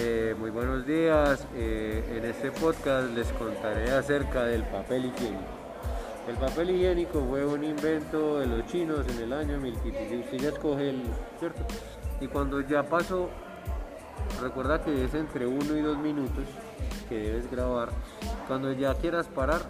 Eh, muy buenos días. Eh, en este podcast les contaré acerca del papel higiénico. El papel higiénico fue un invento de los chinos en el año 1500. El, ¿cierto? Y cuando ya pasó, recuerda que es entre uno y dos minutos que debes grabar. Cuando ya quieras parar,